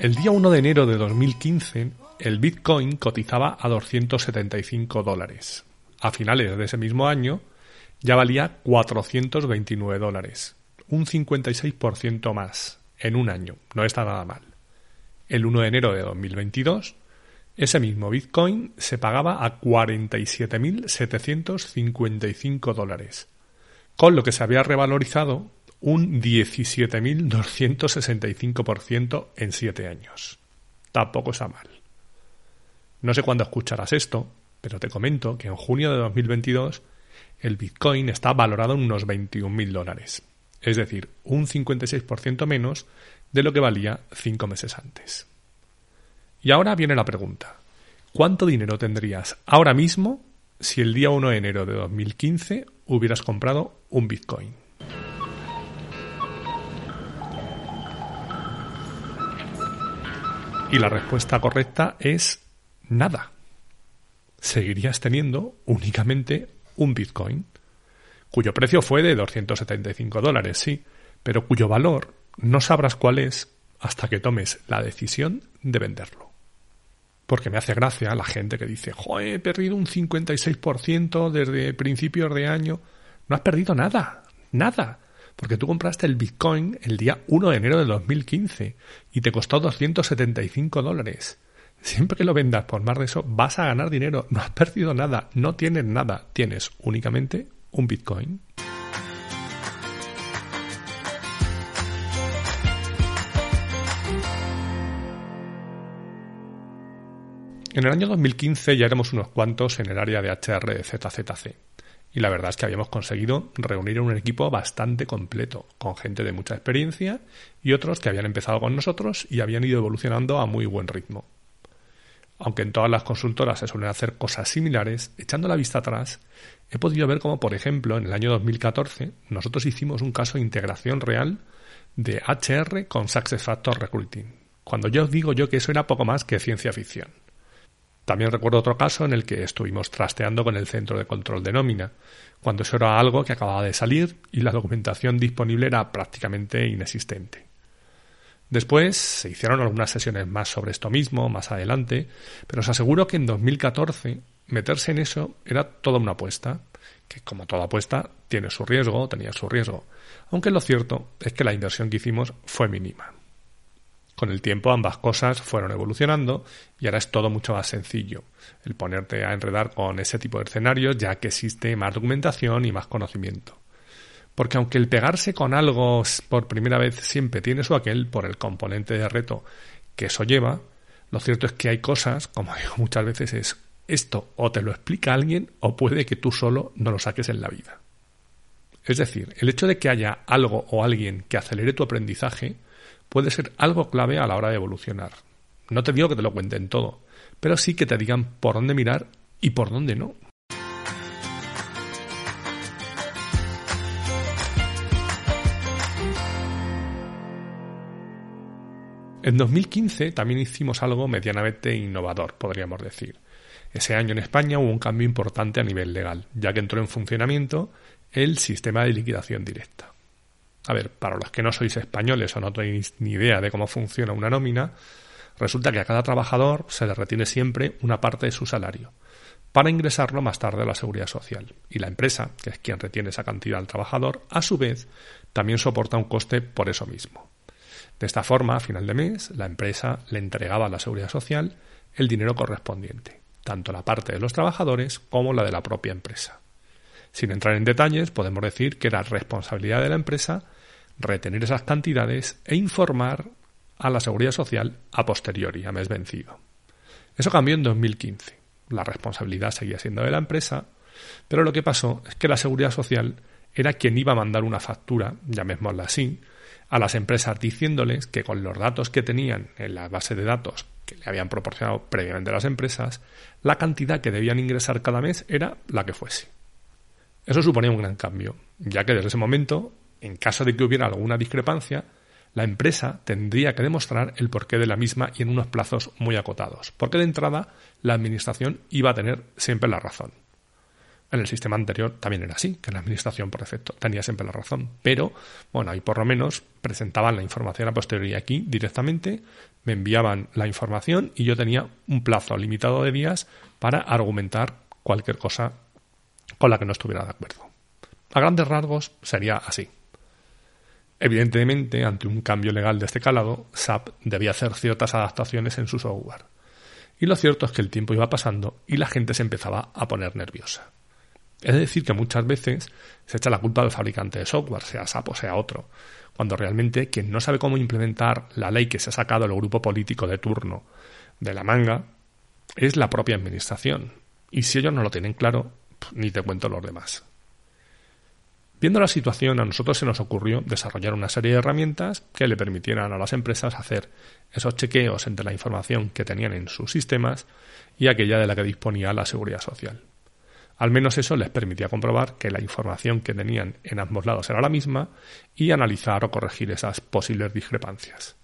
El día 1 de enero de 2015, el Bitcoin cotizaba a 275 dólares. A finales de ese mismo año, ya valía 429 dólares, un 56% más en un año. No está nada mal. El 1 de enero de 2022, ese mismo Bitcoin se pagaba a 47.755 dólares, con lo que se había revalorizado un 17.265% en 7 años. Tampoco está mal. No sé cuándo escucharás esto, pero te comento que en junio de 2022 el Bitcoin está valorado en unos 21.000 dólares, es decir, un 56% menos de lo que valía 5 meses antes. Y ahora viene la pregunta. ¿Cuánto dinero tendrías ahora mismo si el día 1 de enero de 2015 hubieras comprado un Bitcoin? Y la respuesta correcta es nada. Seguirías teniendo únicamente un Bitcoin, cuyo precio fue de 275 dólares, sí, pero cuyo valor no sabrás cuál es hasta que tomes la decisión de venderlo. Porque me hace gracia la gente que dice, he perdido un 56% desde principios de año. No has perdido nada, nada porque tú compraste el Bitcoin el día 1 de enero de 2015 y te costó 275 dólares. Siempre que lo vendas por más de eso, vas a ganar dinero. No has perdido nada, no tienes nada, tienes únicamente un Bitcoin. En el año 2015 ya éramos unos cuantos en el área de HR de ZZC. Y la verdad es que habíamos conseguido reunir un equipo bastante completo, con gente de mucha experiencia y otros que habían empezado con nosotros y habían ido evolucionando a muy buen ritmo. Aunque en todas las consultoras se suelen hacer cosas similares, echando la vista atrás, he podido ver cómo, por ejemplo, en el año 2014 nosotros hicimos un caso de integración real de HR con SuccessFactors Recruiting. Cuando yo digo yo que eso era poco más que ciencia ficción. También recuerdo otro caso en el que estuvimos trasteando con el centro de control de nómina, cuando eso era algo que acababa de salir y la documentación disponible era prácticamente inexistente. Después se hicieron algunas sesiones más sobre esto mismo, más adelante, pero os aseguro que en 2014 meterse en eso era toda una apuesta, que como toda apuesta tiene su riesgo, tenía su riesgo, aunque lo cierto es que la inversión que hicimos fue mínima. Con el tiempo ambas cosas fueron evolucionando y ahora es todo mucho más sencillo el ponerte a enredar con ese tipo de escenarios ya que existe más documentación y más conocimiento. Porque aunque el pegarse con algo por primera vez siempre tiene su aquel por el componente de reto que eso lleva, lo cierto es que hay cosas, como digo muchas veces, es esto o te lo explica alguien o puede que tú solo no lo saques en la vida. Es decir, el hecho de que haya algo o alguien que acelere tu aprendizaje puede ser algo clave a la hora de evolucionar. No te digo que te lo cuenten todo, pero sí que te digan por dónde mirar y por dónde no. En 2015 también hicimos algo medianamente innovador, podríamos decir. Ese año en España hubo un cambio importante a nivel legal, ya que entró en funcionamiento el sistema de liquidación directa. A ver, para los que no sois españoles o no tenéis ni idea de cómo funciona una nómina, resulta que a cada trabajador se le retiene siempre una parte de su salario para ingresarlo más tarde a la seguridad social. Y la empresa, que es quien retiene esa cantidad al trabajador, a su vez también soporta un coste por eso mismo. De esta forma, a final de mes, la empresa le entregaba a la seguridad social el dinero correspondiente, tanto la parte de los trabajadores como la de la propia empresa. Sin entrar en detalles, podemos decir que era responsabilidad de la empresa retener esas cantidades e informar a la seguridad social a posteriori, a mes vencido. Eso cambió en 2015. La responsabilidad seguía siendo de la empresa, pero lo que pasó es que la seguridad social era quien iba a mandar una factura, llamémosla así, a las empresas diciéndoles que con los datos que tenían en la base de datos que le habían proporcionado previamente las empresas, la cantidad que debían ingresar cada mes era la que fuese. Eso suponía un gran cambio, ya que desde ese momento, en caso de que hubiera alguna discrepancia, la empresa tendría que demostrar el porqué de la misma y en unos plazos muy acotados, porque de entrada la Administración iba a tener siempre la razón. En el sistema anterior también era así, que la Administración, por defecto, tenía siempre la razón. Pero, bueno, ahí por lo menos presentaban la información a posteriori aquí directamente, me enviaban la información y yo tenía un plazo limitado de días para argumentar cualquier cosa con la que no estuviera de acuerdo. A grandes rasgos sería así. Evidentemente, ante un cambio legal de este calado, SAP debía hacer ciertas adaptaciones en su software. Y lo cierto es que el tiempo iba pasando y la gente se empezaba a poner nerviosa. Es decir, que muchas veces se echa la culpa al fabricante de software, sea SAP o sea otro, cuando realmente quien no sabe cómo implementar la ley que se ha sacado el grupo político de turno de la manga es la propia administración. Y si ellos no lo tienen claro, ni te cuento los demás. Viendo la situación, a nosotros se nos ocurrió desarrollar una serie de herramientas que le permitieran a las empresas hacer esos chequeos entre la información que tenían en sus sistemas y aquella de la que disponía la seguridad social. Al menos eso les permitía comprobar que la información que tenían en ambos lados era la misma y analizar o corregir esas posibles discrepancias.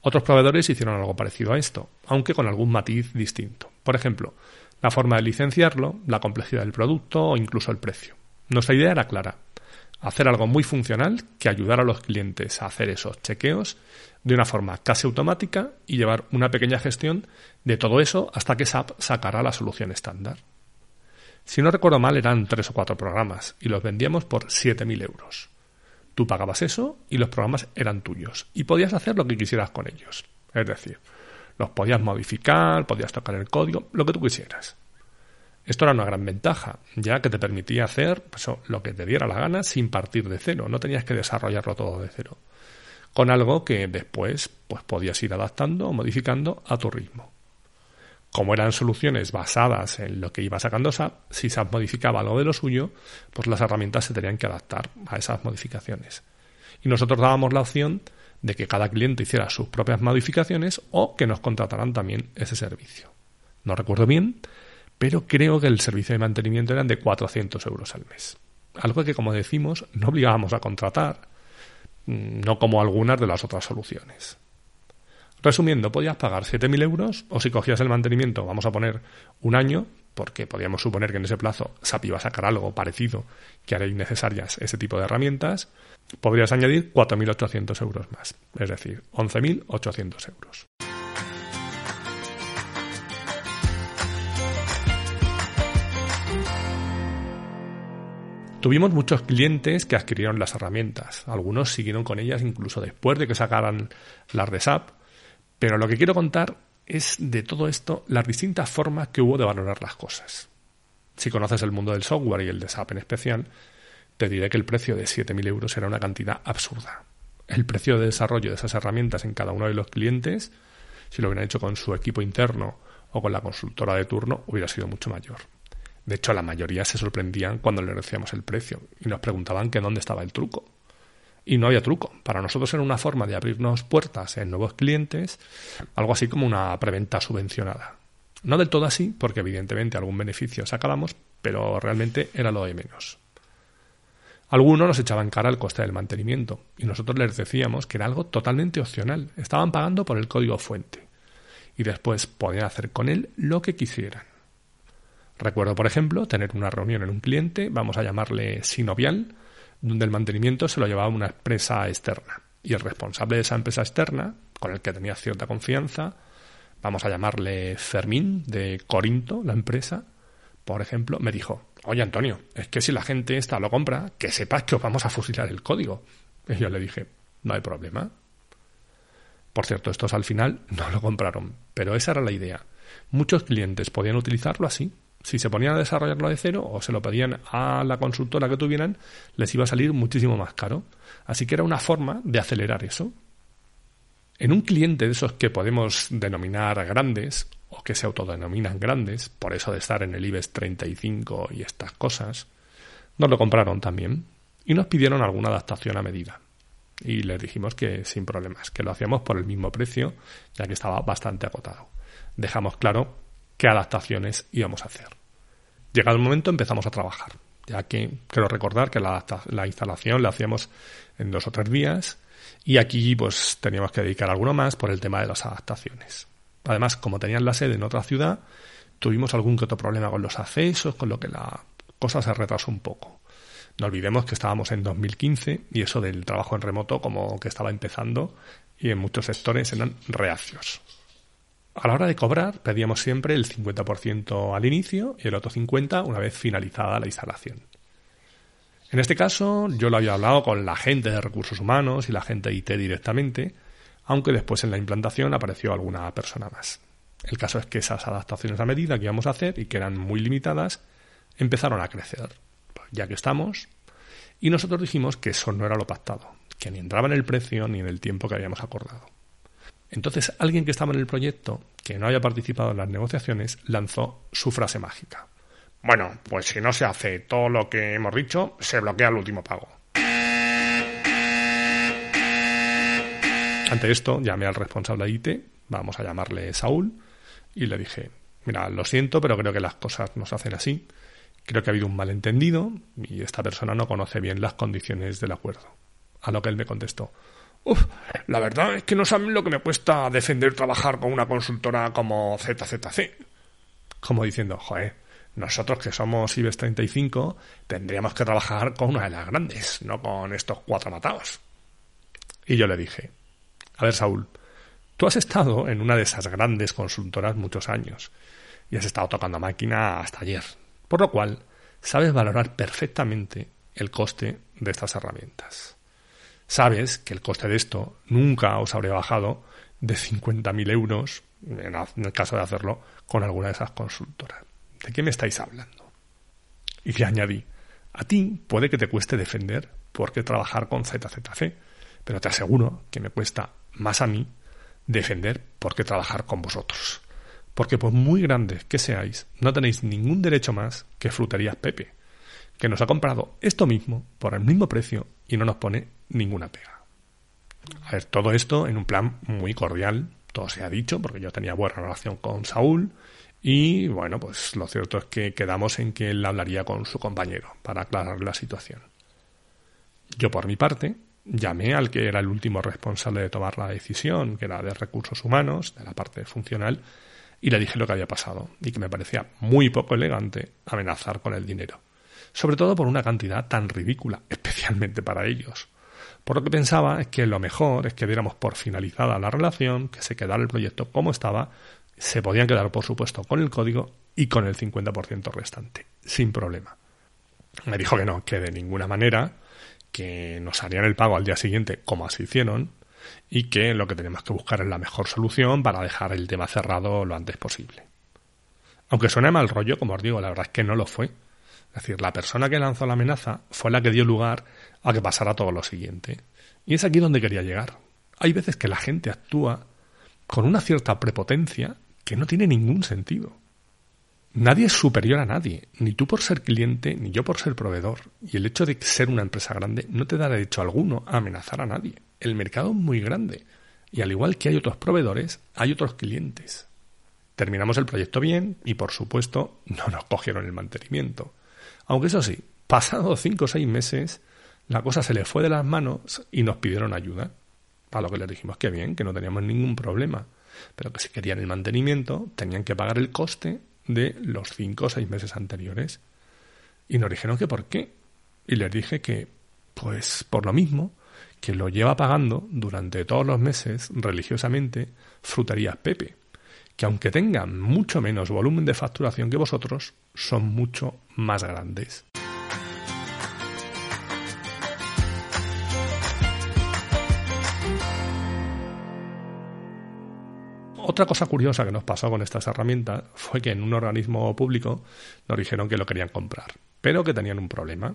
Otros proveedores hicieron algo parecido a esto, aunque con algún matiz distinto. Por ejemplo, la forma de licenciarlo, la complejidad del producto o incluso el precio. Nuestra idea era clara, hacer algo muy funcional que ayudara a los clientes a hacer esos chequeos de una forma casi automática y llevar una pequeña gestión de todo eso hasta que SAP sacara la solución estándar. Si no recuerdo mal eran tres o cuatro programas y los vendíamos por 7.000 euros. Tú pagabas eso y los programas eran tuyos y podías hacer lo que quisieras con ellos. Es decir, los podías modificar, podías tocar el código, lo que tú quisieras. Esto era una gran ventaja, ya que te permitía hacer pues, lo que te diera la gana sin partir de cero, no tenías que desarrollarlo todo de cero, con algo que después pues, podías ir adaptando o modificando a tu ritmo. Como eran soluciones basadas en lo que iba sacando SAP, si SAP modificaba algo de lo suyo, pues las herramientas se tenían que adaptar a esas modificaciones. Y nosotros dábamos la opción de que cada cliente hiciera sus propias modificaciones o que nos contrataran también ese servicio. No recuerdo bien, pero creo que el servicio de mantenimiento eran de 400 euros al mes. Algo que, como decimos, no obligábamos a contratar, mm, no como algunas de las otras soluciones. Resumiendo, podías pagar 7.000 euros o si cogías el mantenimiento, vamos a poner un año, porque podíamos suponer que en ese plazo SAP iba a sacar algo parecido que haría innecesarias ese tipo de herramientas, podrías añadir 4.800 euros más, es decir, 11.800 euros. Tuvimos muchos clientes que adquirieron las herramientas. Algunos siguieron con ellas incluso después de que sacaran las de SAP. Pero lo que quiero contar es de todo esto las distintas formas que hubo de valorar las cosas. Si conoces el mundo del software y el de SAP en especial, te diré que el precio de 7.000 euros era una cantidad absurda. El precio de desarrollo de esas herramientas en cada uno de los clientes, si lo hubieran hecho con su equipo interno o con la consultora de turno, hubiera sido mucho mayor. De hecho, la mayoría se sorprendían cuando le decíamos el precio y nos preguntaban que dónde estaba el truco. Y no había truco. Para nosotros era una forma de abrirnos puertas en nuevos clientes, algo así como una preventa subvencionada. No del todo así, porque evidentemente algún beneficio sacábamos, pero realmente era lo de menos. Algunos nos echaban cara el coste del mantenimiento y nosotros les decíamos que era algo totalmente opcional. Estaban pagando por el código fuente y después podían hacer con él lo que quisieran. Recuerdo, por ejemplo, tener una reunión en un cliente, vamos a llamarle Sinovial, donde el mantenimiento se lo llevaba una empresa externa. Y el responsable de esa empresa externa, con el que tenía cierta confianza, vamos a llamarle Fermín, de Corinto, la empresa, por ejemplo, me dijo, oye Antonio, es que si la gente esta lo compra, que sepas que os vamos a fusilar el código. Y yo le dije, no hay problema. Por cierto, estos al final no lo compraron, pero esa era la idea. Muchos clientes podían utilizarlo así. Si se ponían a desarrollarlo de cero o se lo pedían a la consultora que tuvieran, les iba a salir muchísimo más caro. Así que era una forma de acelerar eso. En un cliente de esos que podemos denominar grandes, o que se autodenominan grandes, por eso de estar en el IBEX 35 y estas cosas, nos lo compraron también y nos pidieron alguna adaptación a medida. Y les dijimos que sin problemas, que lo hacíamos por el mismo precio, ya que estaba bastante acotado. Dejamos claro qué adaptaciones íbamos a hacer. Llegado el momento empezamos a trabajar, ya que quiero recordar que la, la instalación la hacíamos en dos o tres días y aquí pues teníamos que dedicar alguno más por el tema de las adaptaciones. Además, como tenían la sede en otra ciudad, tuvimos algún que otro problema con los accesos, con lo que la cosa se retrasó un poco. No olvidemos que estábamos en 2015 y eso del trabajo en remoto como que estaba empezando y en muchos sectores eran reacios. A la hora de cobrar pedíamos siempre el 50% al inicio y el otro 50% una vez finalizada la instalación. En este caso, yo lo había hablado con la gente de recursos humanos y la gente de IT directamente, aunque después en la implantación apareció alguna persona más. El caso es que esas adaptaciones a medida que íbamos a hacer y que eran muy limitadas, empezaron a crecer. Ya que estamos, y nosotros dijimos que eso no era lo pactado, que ni entraba en el precio ni en el tiempo que habíamos acordado. Entonces alguien que estaba en el proyecto, que no había participado en las negociaciones, lanzó su frase mágica. Bueno, pues si no se hace todo lo que hemos dicho, se bloquea el último pago. Ante esto, llamé al responsable de IT, vamos a llamarle Saúl, y le dije, mira, lo siento, pero creo que las cosas no se hacen así. Creo que ha habido un malentendido y esta persona no conoce bien las condiciones del acuerdo. A lo que él me contestó, Uf, la verdad es que no saben lo que me cuesta defender trabajar con una consultora como ZZC. Como diciendo, joder, nosotros que somos IBEX 35 tendríamos que trabajar con una de las grandes, no con estos cuatro matados. Y yo le dije, a ver Saúl, tú has estado en una de esas grandes consultoras muchos años y has estado tocando máquina hasta ayer, por lo cual sabes valorar perfectamente el coste de estas herramientas. Sabes que el coste de esto nunca os habría bajado de 50.000 euros, en el caso de hacerlo con alguna de esas consultoras. ¿De qué me estáis hablando? Y le añadí, a ti puede que te cueste defender porque trabajar con ZZC, pero te aseguro que me cuesta más a mí defender porque trabajar con vosotros. Porque por muy grandes que seáis, no tenéis ningún derecho más que Fruterías Pepe, que nos ha comprado esto mismo por el mismo precio y no nos pone ninguna pega. A ver, todo esto en un plan muy cordial, todo se ha dicho, porque yo tenía buena relación con Saúl y bueno, pues lo cierto es que quedamos en que él hablaría con su compañero para aclarar la situación. Yo por mi parte llamé al que era el último responsable de tomar la decisión, que era de recursos humanos, de la parte funcional, y le dije lo que había pasado y que me parecía muy poco elegante amenazar con el dinero, sobre todo por una cantidad tan ridícula, especialmente para ellos. Por lo que pensaba es que lo mejor es que diéramos por finalizada la relación, que se quedara el proyecto como estaba se podían quedar, por supuesto, con el código y con el 50% restante, sin problema. Me dijo que no, que de ninguna manera, que nos harían el pago al día siguiente, como así hicieron, y que lo que tenemos que buscar es la mejor solución para dejar el tema cerrado lo antes posible. Aunque suene mal rollo, como os digo, la verdad es que no lo fue. Es decir, la persona que lanzó la amenaza fue la que dio lugar a que pasara todo lo siguiente. Y es aquí donde quería llegar. Hay veces que la gente actúa con una cierta prepotencia que no tiene ningún sentido. Nadie es superior a nadie, ni tú por ser cliente, ni yo por ser proveedor. Y el hecho de ser una empresa grande no te da derecho alguno a amenazar a nadie. El mercado es muy grande. Y al igual que hay otros proveedores, hay otros clientes. Terminamos el proyecto bien y, por supuesto, no nos cogieron el mantenimiento. Aunque eso sí, pasados cinco o seis meses, la cosa se les fue de las manos y nos pidieron ayuda. A lo que les dijimos que bien, que no teníamos ningún problema pero que si querían el mantenimiento tenían que pagar el coste de los cinco o seis meses anteriores. Y nos dijeron que por qué. Y les dije que, pues por lo mismo, que lo lleva pagando durante todos los meses religiosamente Fruterías Pepe, que aunque tengan mucho menos volumen de facturación que vosotros, son mucho más grandes. Otra cosa curiosa que nos pasó con estas herramientas fue que en un organismo público nos dijeron que lo querían comprar, pero que tenían un problema,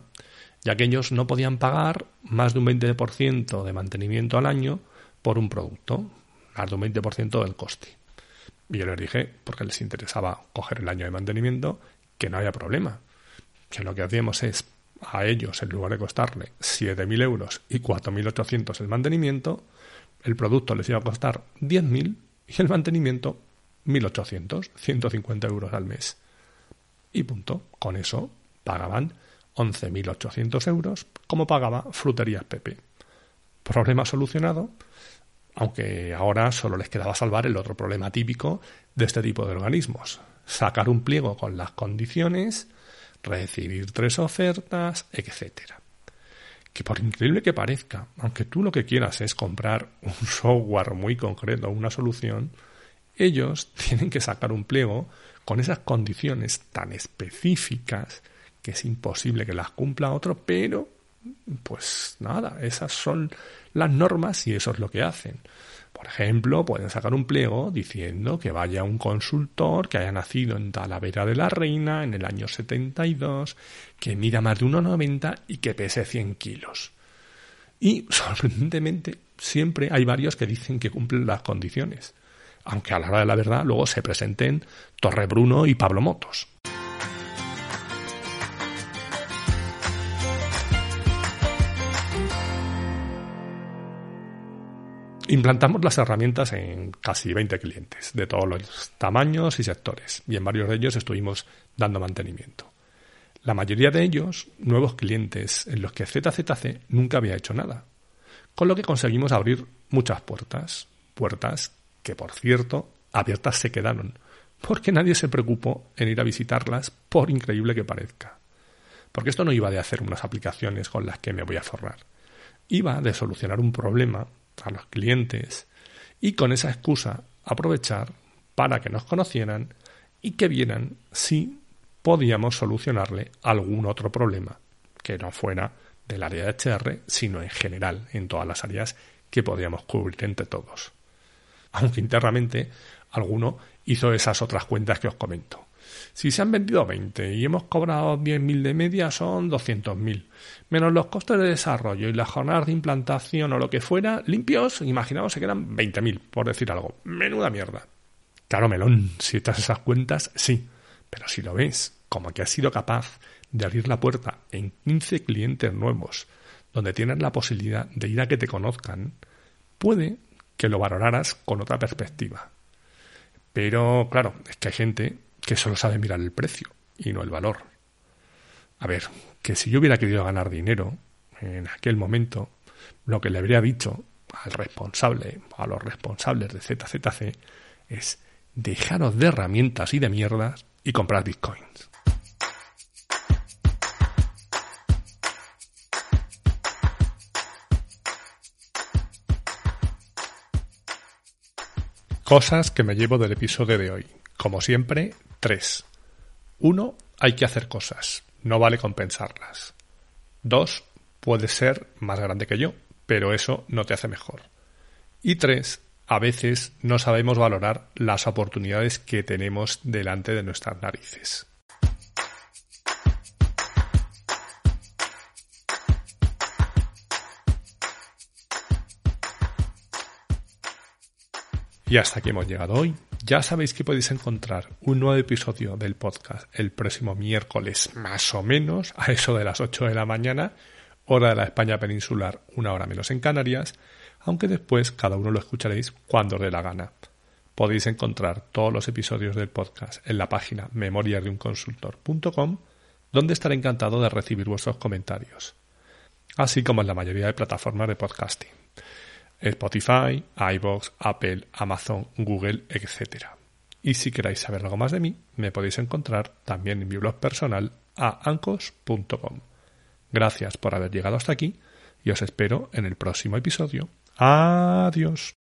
ya que ellos no podían pagar más de un 20% de mantenimiento al año por un producto, más de un 20% del coste. Y yo les dije, porque les interesaba coger el año de mantenimiento, que no había problema, que lo que hacíamos es a ellos, en lugar de costarle 7.000 euros y 4.800 el mantenimiento, el producto les iba a costar 10.000 y el mantenimiento 1.800, 150 euros al mes. Y punto. Con eso pagaban 11.800 euros como pagaba Fruterías Pepe. Problema solucionado, aunque ahora solo les quedaba salvar el otro problema típico de este tipo de organismos. Sacar un pliego con las condiciones, recibir tres ofertas, etcétera que por increíble que parezca, aunque tú lo que quieras es comprar un software muy concreto, una solución, ellos tienen que sacar un pliego con esas condiciones tan específicas que es imposible que las cumpla otro, pero pues nada, esas son las normas y eso es lo que hacen. Por ejemplo, pueden sacar un pliego diciendo que vaya un consultor que haya nacido en Talavera de la Reina en el año 72, que mida más de 1,90 y que pese 100 kilos. Y, sorprendentemente, siempre hay varios que dicen que cumplen las condiciones, aunque a la hora de la verdad luego se presenten Torre Bruno y Pablo Motos. Implantamos las herramientas en casi 20 clientes, de todos los tamaños y sectores, y en varios de ellos estuvimos dando mantenimiento. La mayoría de ellos, nuevos clientes en los que ZZC nunca había hecho nada, con lo que conseguimos abrir muchas puertas, puertas que, por cierto, abiertas se quedaron, porque nadie se preocupó en ir a visitarlas, por increíble que parezca. Porque esto no iba de hacer unas aplicaciones con las que me voy a forrar, iba de solucionar un problema a los clientes y con esa excusa aprovechar para que nos conocieran y que vieran si podíamos solucionarle algún otro problema que no fuera del área de HR, sino en general en todas las áreas que podíamos cubrir entre todos. Aunque internamente alguno hizo esas otras cuentas que os comento. Si se han vendido 20 y hemos cobrado 10.000 de media, son 200.000. Menos los costes de desarrollo y las jornadas de implantación o lo que fuera, limpios, imaginaos, se quedan 20.000, por decir algo. Menuda mierda. Claro, melón, si echas esas cuentas, sí. Pero si lo ves, como que has sido capaz de abrir la puerta en 15 clientes nuevos, donde tienes la posibilidad de ir a que te conozcan, puede que lo valoraras con otra perspectiva. Pero claro, es que hay gente que solo sabe mirar el precio y no el valor. A ver, que si yo hubiera querido ganar dinero en aquel momento, lo que le habría dicho al responsable, a los responsables de ZZC, es dejaros de herramientas y de mierdas y comprar bitcoins. Cosas que me llevo del episodio de hoy. Como siempre, tres. Uno, hay que hacer cosas. No vale compensarlas. Dos, puedes ser más grande que yo, pero eso no te hace mejor. Y tres, a veces no sabemos valorar las oportunidades que tenemos delante de nuestras narices. Y hasta aquí hemos llegado hoy. Ya sabéis que podéis encontrar un nuevo episodio del podcast el próximo miércoles, más o menos, a eso de las 8 de la mañana, hora de la España peninsular, una hora menos en Canarias, aunque después cada uno lo escucharéis cuando os dé la gana. Podéis encontrar todos los episodios del podcast en la página memoriasdeunconsultor.com, donde estaré encantado de recibir vuestros comentarios, así como en la mayoría de plataformas de podcasting. Spotify, iBox, Apple, Amazon, Google, etc. Y si queréis saber algo más de mí, me podéis encontrar también en mi blog personal a ancos.com. Gracias por haber llegado hasta aquí y os espero en el próximo episodio. Adiós.